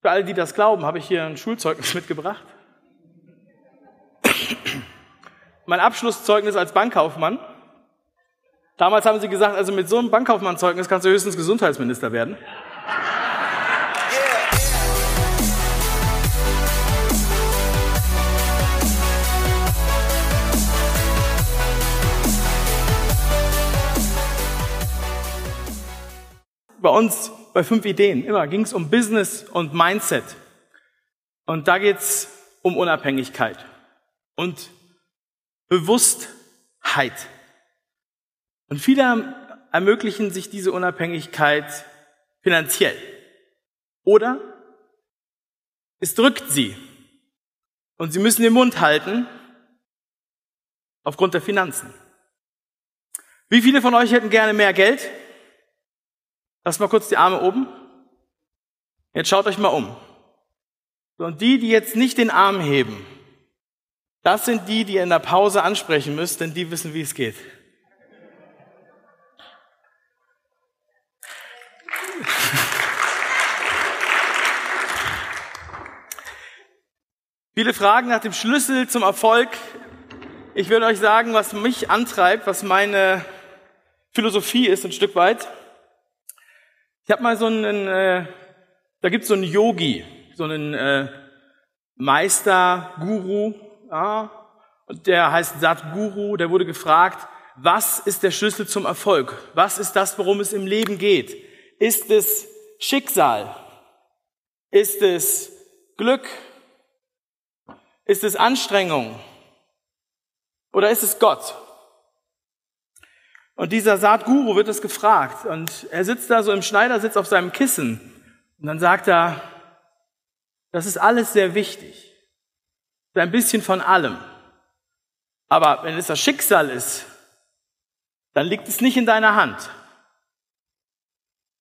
Für alle, die das glauben, habe ich hier ein Schulzeugnis mitgebracht. mein Abschlusszeugnis als Bankkaufmann. Damals haben sie gesagt, also mit so einem Bankkaufmannzeugnis kannst du höchstens Gesundheitsminister werden. Bei uns bei fünf Ideen immer ging es um Business und Mindset. Und da geht es um Unabhängigkeit und Bewusstheit. Und viele ermöglichen sich diese Unabhängigkeit finanziell. Oder es drückt sie. Und sie müssen den Mund halten aufgrund der Finanzen. Wie viele von euch hätten gerne mehr Geld? Lasst mal kurz die Arme oben. Jetzt schaut euch mal um. Und die, die jetzt nicht den Arm heben, das sind die, die ihr in der Pause ansprechen müsst, denn die wissen, wie es geht. Viele Fragen nach dem Schlüssel zum Erfolg. Ich würde euch sagen, was mich antreibt, was meine Philosophie ist, ein Stück weit. Ich habe mal so einen, äh, da gibt es so einen Yogi, so einen äh, Meister, Guru, ja, und der heißt Satguru, der wurde gefragt, was ist der Schlüssel zum Erfolg? Was ist das, worum es im Leben geht? Ist es Schicksal? Ist es Glück? Ist es Anstrengung? Oder ist es Gott? Und dieser Saatguru wird es gefragt und er sitzt da so im Schneidersitz auf seinem Kissen und dann sagt er, das ist alles sehr wichtig. Ein bisschen von allem. Aber wenn es das Schicksal ist, dann liegt es nicht in deiner Hand.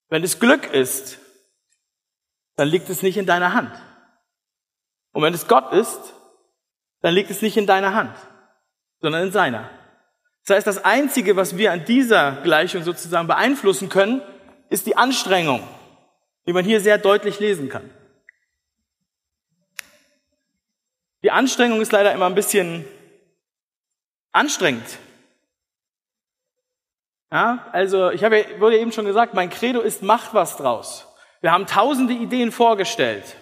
Wenn es Glück ist, dann liegt es nicht in deiner Hand. Und wenn es Gott ist, dann liegt es nicht in deiner Hand, sondern in seiner. Das heißt, das Einzige, was wir an dieser Gleichung sozusagen beeinflussen können, ist die Anstrengung, die man hier sehr deutlich lesen kann. Die Anstrengung ist leider immer ein bisschen anstrengend. Ja, also ich habe, wurde eben schon gesagt, mein Credo ist, macht was draus. Wir haben tausende Ideen vorgestellt.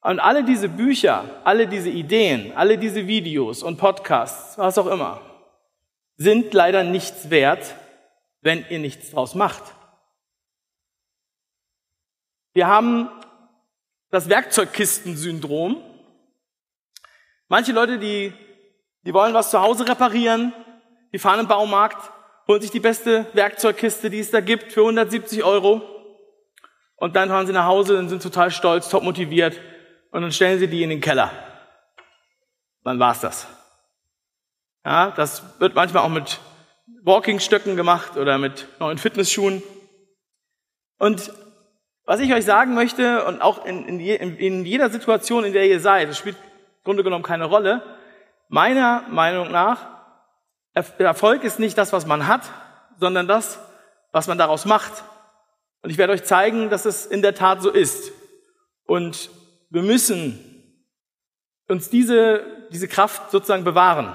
Und alle diese Bücher, alle diese Ideen, alle diese Videos und Podcasts, was auch immer, sind leider nichts wert, wenn ihr nichts draus macht. Wir haben das Werkzeugkistensyndrom. Manche Leute, die, die wollen was zu Hause reparieren, die fahren im Baumarkt, holen sich die beste Werkzeugkiste, die es da gibt, für 170 Euro. Und dann fahren sie nach Hause und sind total stolz, top motiviert. Und dann stellen sie die in den Keller. Dann war's das. Ja, das wird manchmal auch mit Walkingstöcken gemacht oder mit neuen Fitnessschuhen. Und was ich euch sagen möchte, und auch in, in, in jeder Situation, in der ihr seid, das spielt im Grunde genommen keine Rolle, meiner Meinung nach, Erfolg ist nicht das, was man hat, sondern das, was man daraus macht. Und ich werde euch zeigen, dass es in der Tat so ist. Und wir müssen uns diese, diese Kraft sozusagen bewahren.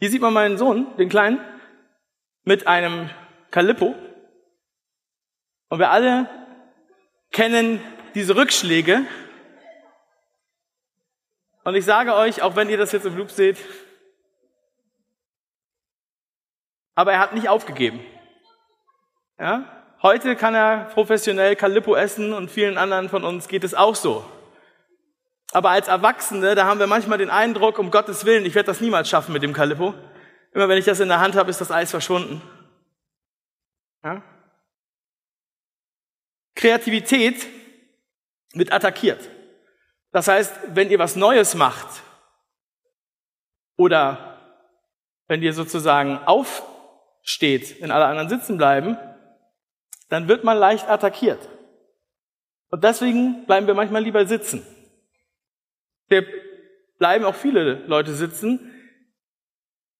Hier sieht man meinen Sohn, den Kleinen, mit einem Kalippo. Und wir alle kennen diese Rückschläge. Und ich sage euch, auch wenn ihr das jetzt im Loop seht, aber er hat nicht aufgegeben. Ja? Heute kann er professionell Kalippo essen und vielen anderen von uns geht es auch so. Aber als Erwachsene, da haben wir manchmal den Eindruck, um Gottes Willen, ich werde das niemals schaffen mit dem Kalippo. Immer wenn ich das in der Hand habe, ist das Eis verschwunden. Ja? Kreativität wird attackiert. Das heißt, wenn ihr was Neues macht oder wenn ihr sozusagen aufsteht, wenn alle anderen sitzen bleiben, dann wird man leicht attackiert. Und deswegen bleiben wir manchmal lieber sitzen. Wir bleiben auch viele Leute sitzen.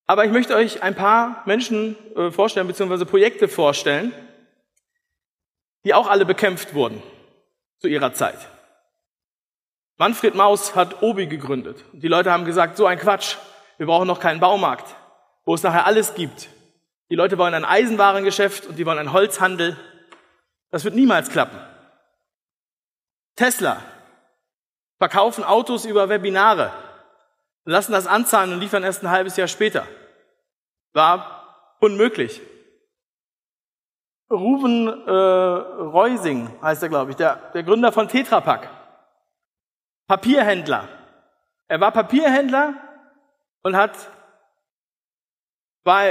Aber ich möchte euch ein paar Menschen äh, vorstellen, beziehungsweise Projekte vorstellen, die auch alle bekämpft wurden zu ihrer Zeit. Manfred Maus hat Obi gegründet. Die Leute haben gesagt, so ein Quatsch, wir brauchen noch keinen Baumarkt, wo es nachher alles gibt. Die Leute wollen ein Eisenwarengeschäft und die wollen einen Holzhandel. Das wird niemals klappen. Tesla verkaufen Autos über Webinare, lassen das anzahlen und liefern erst ein halbes Jahr später. War unmöglich. Ruven äh, Reusing heißt er, glaube ich, der, der Gründer von Tetra Pak. Papierhändler. Er war Papierhändler und hat, war,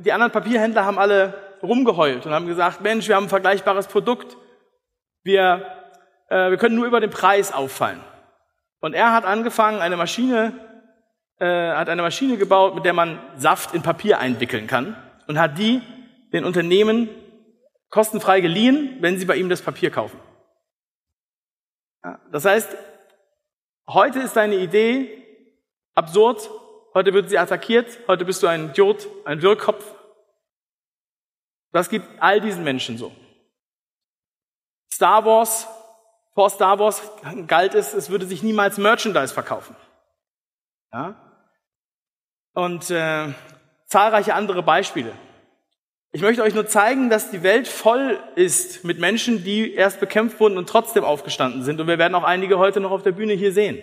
die anderen Papierhändler haben alle rumgeheult und haben gesagt, Mensch, wir haben ein vergleichbares Produkt. Wir, äh, wir können nur über den Preis auffallen. Und er hat angefangen, eine Maschine, äh, hat eine Maschine gebaut, mit der man Saft in Papier einwickeln kann und hat die den Unternehmen kostenfrei geliehen, wenn sie bei ihm das Papier kaufen. Ja, das heißt, heute ist deine Idee absurd, heute wird sie attackiert, heute bist du ein Idiot, ein Wirrkopf. Das gibt all diesen Menschen so. Star Wars, vor Star Wars galt es, es würde sich niemals Merchandise verkaufen. Ja? Und äh, zahlreiche andere Beispiele. Ich möchte euch nur zeigen, dass die Welt voll ist mit Menschen, die erst bekämpft wurden und trotzdem aufgestanden sind. Und wir werden auch einige heute noch auf der Bühne hier sehen,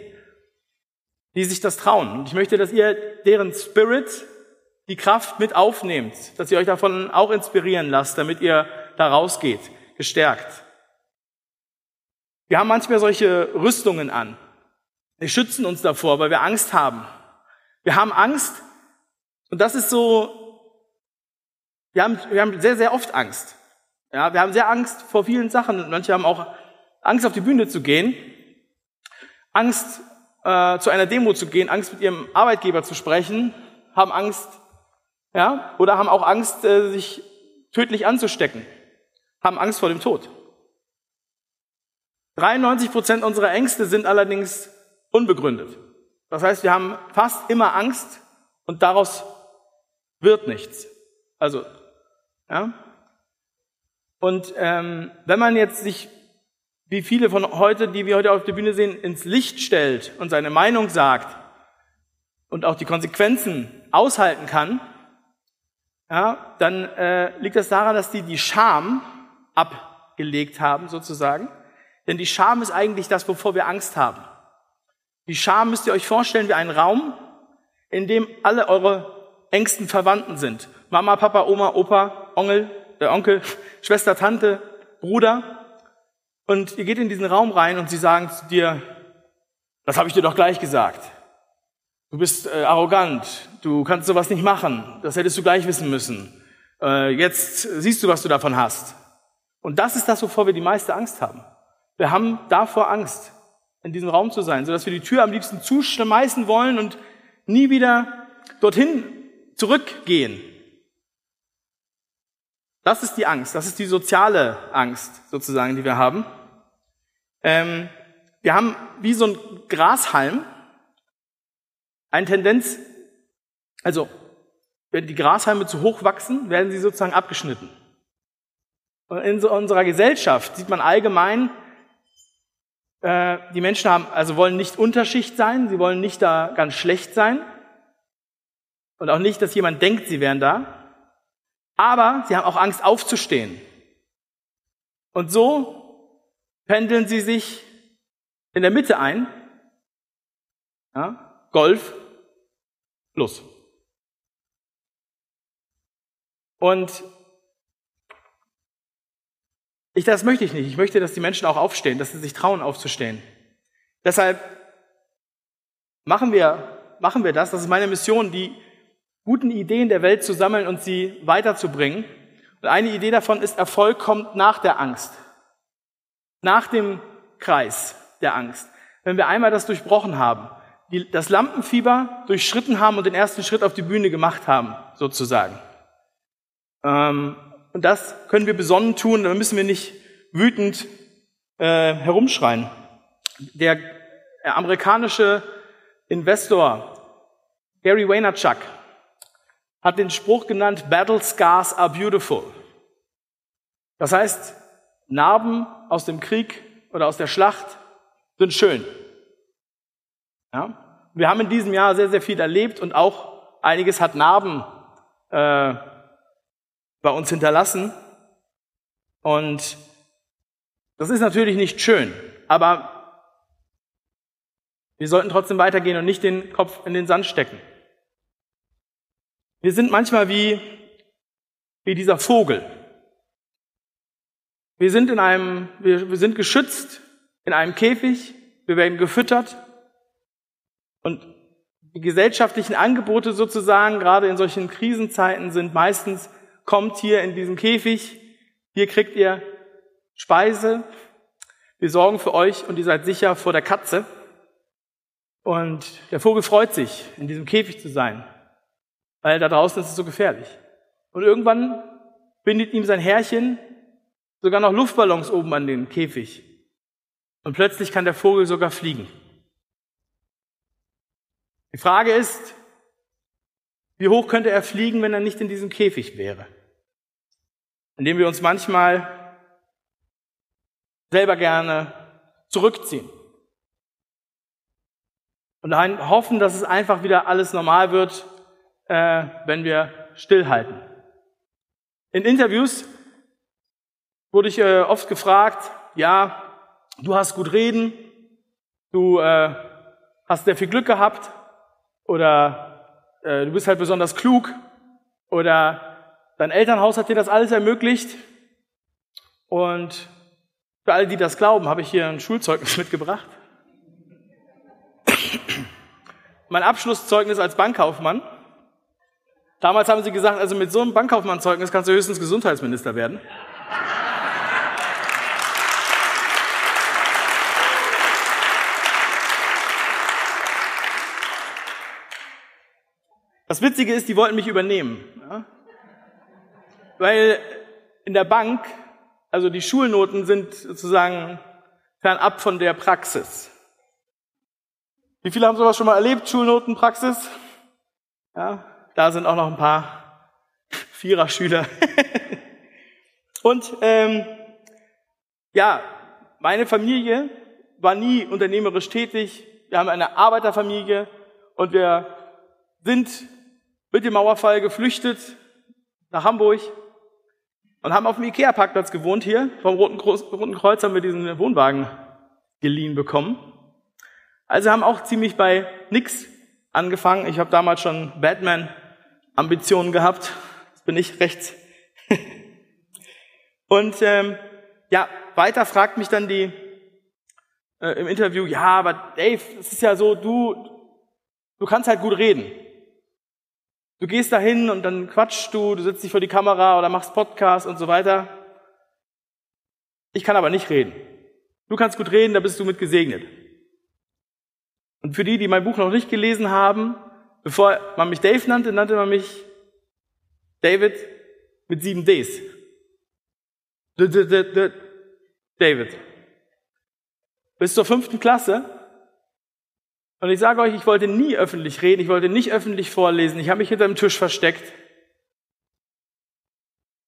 die sich das trauen. Und ich möchte, dass ihr deren Spirit, die Kraft mit aufnehmt, dass ihr euch davon auch inspirieren lasst, damit ihr da rausgeht, gestärkt. Wir haben manchmal solche Rüstungen an. Wir schützen uns davor, weil wir Angst haben. Wir haben Angst, und das ist so wir haben, wir haben sehr, sehr oft Angst. Ja, wir haben sehr Angst vor vielen Sachen. Manche haben auch Angst, auf die Bühne zu gehen, Angst, äh, zu einer Demo zu gehen, Angst, mit ihrem Arbeitgeber zu sprechen, haben Angst, ja, oder haben auch Angst, äh, sich tödlich anzustecken, haben Angst vor dem Tod. 93 Prozent unserer Ängste sind allerdings unbegründet. Das heißt, wir haben fast immer Angst und daraus wird nichts. Also ja? Und ähm, wenn man jetzt sich, wie viele von heute, die wir heute auf der Bühne sehen, ins Licht stellt und seine Meinung sagt und auch die Konsequenzen aushalten kann, ja, dann äh, liegt das daran, dass die die Scham abgelegt haben, sozusagen. Denn die Scham ist eigentlich das, wovor wir Angst haben. Die Scham müsst ihr euch vorstellen wie einen Raum, in dem alle eure engsten Verwandten sind. Mama, Papa, Oma, Opa, Onkel, äh, Onkel, Schwester, Tante, Bruder. Und ihr geht in diesen Raum rein und sie sagen zu dir, das habe ich dir doch gleich gesagt. Du bist äh, arrogant, du kannst sowas nicht machen, das hättest du gleich wissen müssen. Äh, jetzt siehst du, was du davon hast. Und das ist das, wovor wir die meiste Angst haben. Wir haben davor Angst, in diesem Raum zu sein, sodass wir die Tür am liebsten zuschmeißen wollen und nie wieder dorthin zurückgehen. Das ist die Angst, das ist die soziale Angst sozusagen, die wir haben. Ähm, wir haben wie so ein Grashalm eine Tendenz, also wenn die Grashalme zu hoch wachsen, werden sie sozusagen abgeschnitten. Und in so unserer Gesellschaft sieht man allgemein, äh, die Menschen haben, also wollen nicht Unterschicht sein, sie wollen nicht da ganz schlecht sein und auch nicht, dass jemand denkt, sie wären da. Aber sie haben auch Angst aufzustehen. Und so pendeln sie sich in der Mitte ein. Ja, Golf plus. Und ich, das möchte ich nicht. Ich möchte, dass die Menschen auch aufstehen, dass sie sich trauen aufzustehen. Deshalb machen wir, machen wir das. Das ist meine Mission, die guten Ideen der Welt zu sammeln und sie weiterzubringen. Und eine Idee davon ist, Erfolg kommt nach der Angst. Nach dem Kreis der Angst. Wenn wir einmal das durchbrochen haben, die, das Lampenfieber durchschritten haben und den ersten Schritt auf die Bühne gemacht haben, sozusagen. Ähm, und das können wir besonnen tun, da müssen wir nicht wütend äh, herumschreien. Der amerikanische Investor Gary Vaynerchuk hat den Spruch genannt, Battle Scars are beautiful. Das heißt, Narben aus dem Krieg oder aus der Schlacht sind schön. Ja? Wir haben in diesem Jahr sehr, sehr viel erlebt und auch einiges hat Narben äh, bei uns hinterlassen. Und das ist natürlich nicht schön, aber wir sollten trotzdem weitergehen und nicht den Kopf in den Sand stecken. Wir sind manchmal wie, wie dieser Vogel. Wir sind in einem, wir, wir sind geschützt in einem Käfig, wir werden gefüttert und die gesellschaftlichen Angebote sozusagen, gerade in solchen Krisenzeiten, sind meistens, kommt hier in diesem Käfig, hier kriegt ihr Speise, wir sorgen für euch und ihr seid sicher vor der Katze. Und der Vogel freut sich, in diesem Käfig zu sein, weil da draußen ist es so gefährlich. Und irgendwann bindet ihm sein Herrchen sogar noch Luftballons oben an den Käfig. Und plötzlich kann der Vogel sogar fliegen. Die Frage ist, wie hoch könnte er fliegen, wenn er nicht in diesem Käfig wäre? Indem wir uns manchmal selber gerne zurückziehen. Und hoffen, dass es einfach wieder alles normal wird, äh, wenn wir stillhalten. In Interviews wurde ich äh, oft gefragt, ja, du hast gut reden, du äh, hast sehr viel Glück gehabt oder äh, du bist halt besonders klug oder dein Elternhaus hat dir das alles ermöglicht. Und für alle, die das glauben, habe ich hier ein Schulzeugnis mitgebracht. mein Abschlusszeugnis als Bankkaufmann. Damals haben sie gesagt, also mit so einem Bankkaufmannzeugnis kannst du höchstens Gesundheitsminister werden. Das Witzige ist, die wollten mich übernehmen. Weil in der Bank, also die Schulnoten sind sozusagen fernab von der Praxis. Wie viele haben sowas schon mal erlebt, Schulnoten, Praxis? Ja, da sind auch noch ein paar Vierer-Schüler. Und ähm, ja, meine Familie war nie unternehmerisch tätig. Wir haben eine Arbeiterfamilie und wir sind mit dem Mauerfall geflüchtet nach Hamburg und haben auf dem Ikea-Parkplatz gewohnt hier. Vom Roten, Roten Kreuz haben wir diesen Wohnwagen geliehen bekommen. Also haben auch ziemlich bei nix angefangen. Ich habe damals schon Batman-Ambitionen gehabt. Das bin ich rechts. und ähm, ja, weiter fragt mich dann die äh, im Interview, ja, aber Dave, es ist ja so, du, du kannst halt gut reden. Du gehst dahin und dann quatschst du, du setzt dich vor die Kamera oder machst Podcast und so weiter. Ich kann aber nicht reden. Du kannst gut reden, da bist du mit gesegnet. Und für die, die mein Buch noch nicht gelesen haben, bevor man mich Dave nannte, nannte man mich David mit sieben Ds. David. Bis zur fünften Klasse und ich sage euch, ich wollte nie öffentlich reden, ich wollte nicht öffentlich vorlesen, ich habe mich hinter dem Tisch versteckt.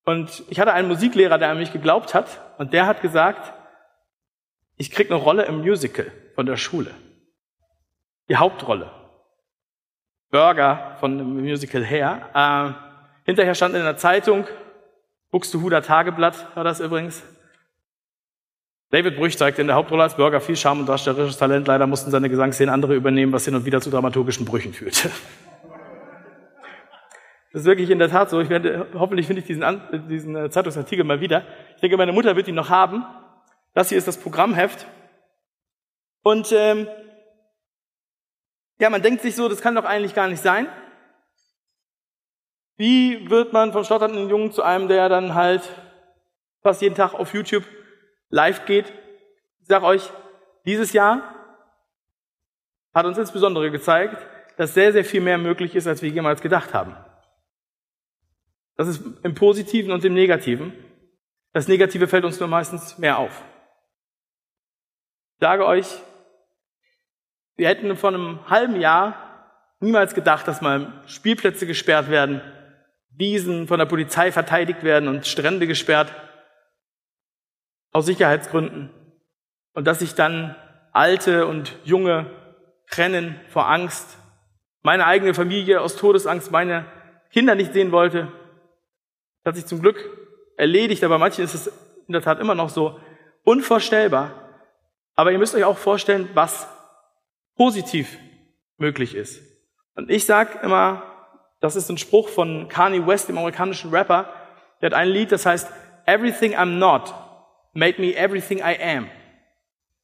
Und ich hatte einen Musiklehrer, der an mich geglaubt hat, und der hat gesagt, ich krieg eine Rolle im Musical von der Schule. Die Hauptrolle. Burger von dem Musical her. Äh, hinterher stand in der Zeitung, Buxtehuder Tageblatt war das übrigens, David Brüch zeigte in der Hauptrolle als Bürger viel Charme und darstellerisches Talent. Leider mussten seine Gesangsszenen andere übernehmen, was hin und wieder zu dramaturgischen Brüchen führte. Das ist wirklich in der Tat so. Ich werde, hoffentlich finde ich diesen, diesen äh, Zeitungsartikel mal wieder. Ich denke, meine Mutter wird ihn noch haben. Das hier ist das Programmheft. Und ähm, ja, man denkt sich so, das kann doch eigentlich gar nicht sein. Wie wird man vom stotternden Jungen zu einem, der dann halt fast jeden Tag auf YouTube live geht. Ich sage euch, dieses Jahr hat uns insbesondere gezeigt, dass sehr, sehr viel mehr möglich ist, als wir jemals gedacht haben. Das ist im Positiven und im Negativen. Das Negative fällt uns nur meistens mehr auf. Ich sage euch, wir hätten vor einem halben Jahr niemals gedacht, dass mal Spielplätze gesperrt werden, Wiesen von der Polizei verteidigt werden und Strände gesperrt aus Sicherheitsgründen. Und dass sich dann Alte und Junge trennen vor Angst. Meine eigene Familie aus Todesangst meine Kinder nicht sehen wollte. Das hat sich zum Glück erledigt, aber manchen ist es in der Tat immer noch so unvorstellbar. Aber ihr müsst euch auch vorstellen, was positiv möglich ist. Und ich sage immer, das ist ein Spruch von Kanye West, dem amerikanischen Rapper. Der hat ein Lied, das heißt, Everything I'm not made me everything I am.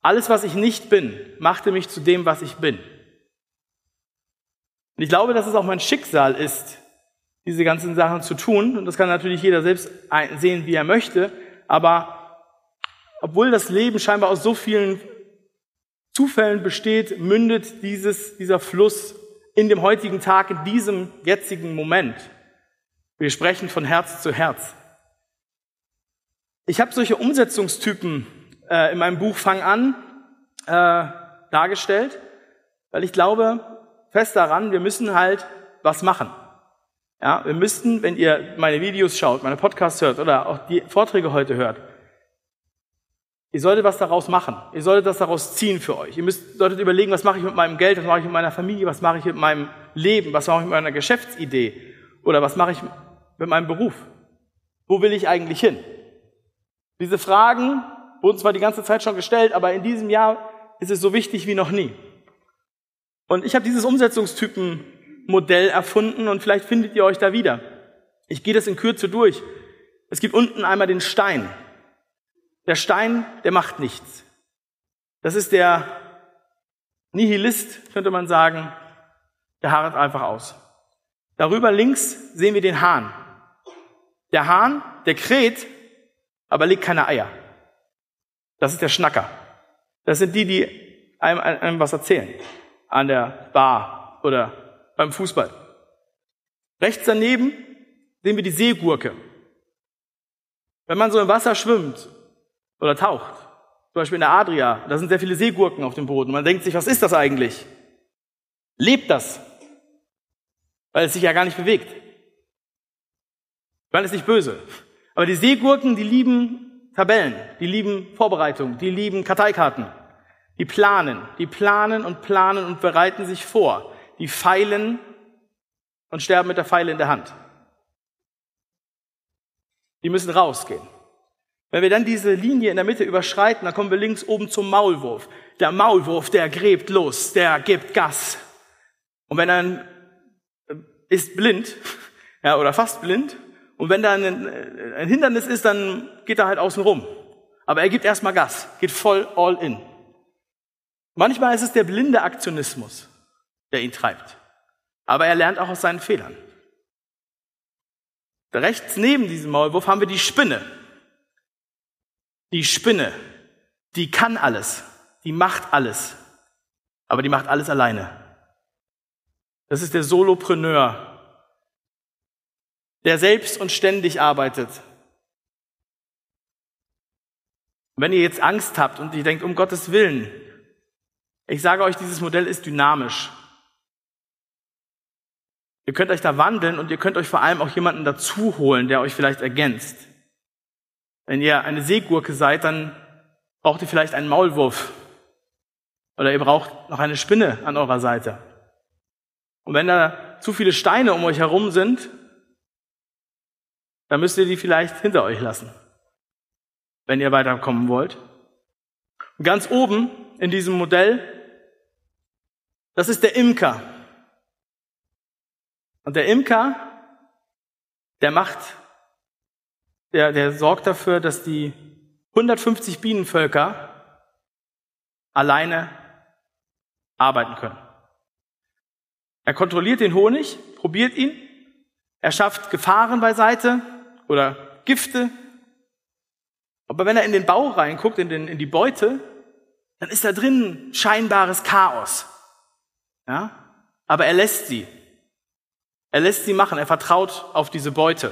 Alles, was ich nicht bin, machte mich zu dem, was ich bin. Und ich glaube, dass es auch mein Schicksal ist, diese ganzen Sachen zu tun. Und das kann natürlich jeder selbst sehen, wie er möchte. Aber obwohl das Leben scheinbar aus so vielen Zufällen besteht, mündet dieses, dieser Fluss in dem heutigen Tag, in diesem jetzigen Moment. Wir sprechen von Herz zu Herz. Ich habe solche Umsetzungstypen äh, in meinem Buch Fang an äh, dargestellt, weil ich glaube fest daran, wir müssen halt was machen. Ja, wir müssten, wenn ihr meine Videos schaut, meine Podcasts hört oder auch die Vorträge heute hört, ihr solltet was daraus machen. Ihr solltet das daraus ziehen für euch. Ihr müsst, solltet überlegen, was mache ich mit meinem Geld, was mache ich mit meiner Familie, was mache ich mit meinem Leben, was mache ich mit meiner Geschäftsidee oder was mache ich mit meinem Beruf. Wo will ich eigentlich hin? Diese Fragen wurden zwar die ganze Zeit schon gestellt, aber in diesem Jahr ist es so wichtig wie noch nie. Und ich habe dieses Umsetzungstypenmodell erfunden und vielleicht findet ihr euch da wieder. Ich gehe das in Kürze durch. Es gibt unten einmal den Stein. Der Stein, der macht nichts. Das ist der Nihilist, könnte man sagen. Der harrt einfach aus. Darüber links sehen wir den Hahn. Der Hahn, der kräht, aber legt keine Eier. Das ist der Schnacker. Das sind die, die einem, einem was erzählen. An der Bar oder beim Fußball. Rechts daneben sehen wir die Seegurke. Wenn man so im Wasser schwimmt oder taucht, zum Beispiel in der Adria, da sind sehr viele Seegurken auf dem Boden. Man denkt sich, was ist das eigentlich? Lebt das? Weil es sich ja gar nicht bewegt. Weil es nicht böse. Aber die Seegurken, die lieben Tabellen, die lieben Vorbereitung, die lieben Karteikarten. Die planen, die planen und planen und bereiten sich vor. Die feilen und sterben mit der Pfeile in der Hand. Die müssen rausgehen. Wenn wir dann diese Linie in der Mitte überschreiten, dann kommen wir links oben zum Maulwurf. Der Maulwurf, der gräbt los, der gibt Gas. Und wenn er äh, ist blind, ja, oder fast blind, und wenn da ein, ein Hindernis ist, dann geht er halt außen rum. Aber er gibt erstmal Gas, geht voll all in. Manchmal ist es der blinde Aktionismus, der ihn treibt. Aber er lernt auch aus seinen Fehlern. Rechts neben diesem Maulwurf haben wir die Spinne. Die Spinne, die kann alles, die macht alles, aber die macht alles alleine. Das ist der Solopreneur, der selbst und ständig arbeitet. Wenn ihr jetzt Angst habt und ihr denkt, um Gottes Willen, ich sage euch, dieses Modell ist dynamisch. Ihr könnt euch da wandeln und ihr könnt euch vor allem auch jemanden dazu holen, der euch vielleicht ergänzt. Wenn ihr eine Seegurke seid, dann braucht ihr vielleicht einen Maulwurf. Oder ihr braucht noch eine Spinne an eurer Seite. Und wenn da zu viele Steine um euch herum sind, dann müsst ihr die vielleicht hinter euch lassen, wenn ihr weiterkommen wollt. Und ganz oben in diesem Modell, das ist der Imker. Und der Imker, der macht, der, der sorgt dafür, dass die 150 Bienenvölker alleine arbeiten können. Er kontrolliert den Honig, probiert ihn, er schafft Gefahren beiseite, oder Gifte. Aber wenn er in den Bau reinguckt, in, den, in die Beute, dann ist da drin scheinbares Chaos. Ja? Aber er lässt sie. Er lässt sie machen. Er vertraut auf diese Beute.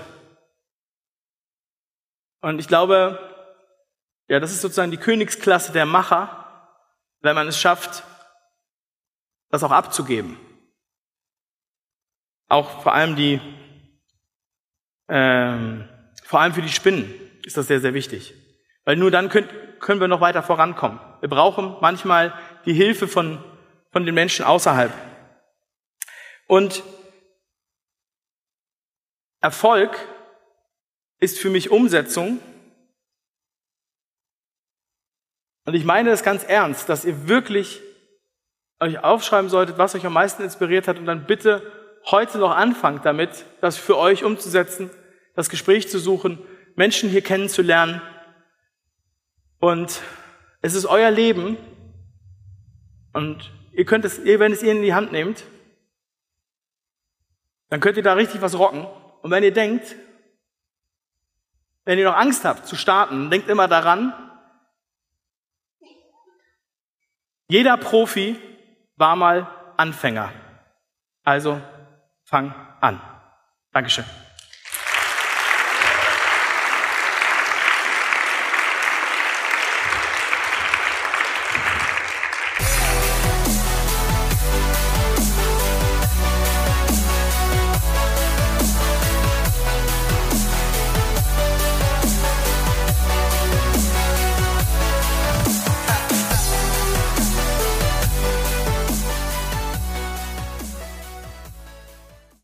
Und ich glaube, ja, das ist sozusagen die Königsklasse der Macher, wenn man es schafft, das auch abzugeben. Auch vor allem die ähm, vor allem für die Spinnen ist das sehr, sehr wichtig. Weil nur dann könnt, können wir noch weiter vorankommen. Wir brauchen manchmal die Hilfe von, von den Menschen außerhalb. Und Erfolg ist für mich Umsetzung. Und ich meine das ganz ernst, dass ihr wirklich euch aufschreiben solltet, was euch am meisten inspiriert hat und dann bitte heute noch anfangt damit, das für euch umzusetzen, das Gespräch zu suchen, Menschen hier kennenzulernen. Und es ist euer Leben und ihr könnt es, wenn es ihr in die Hand nehmt, dann könnt ihr da richtig was rocken. Und wenn ihr denkt, wenn ihr noch Angst habt zu starten, denkt immer daran, jeder Profi war mal Anfänger. Also fang an. Dankeschön.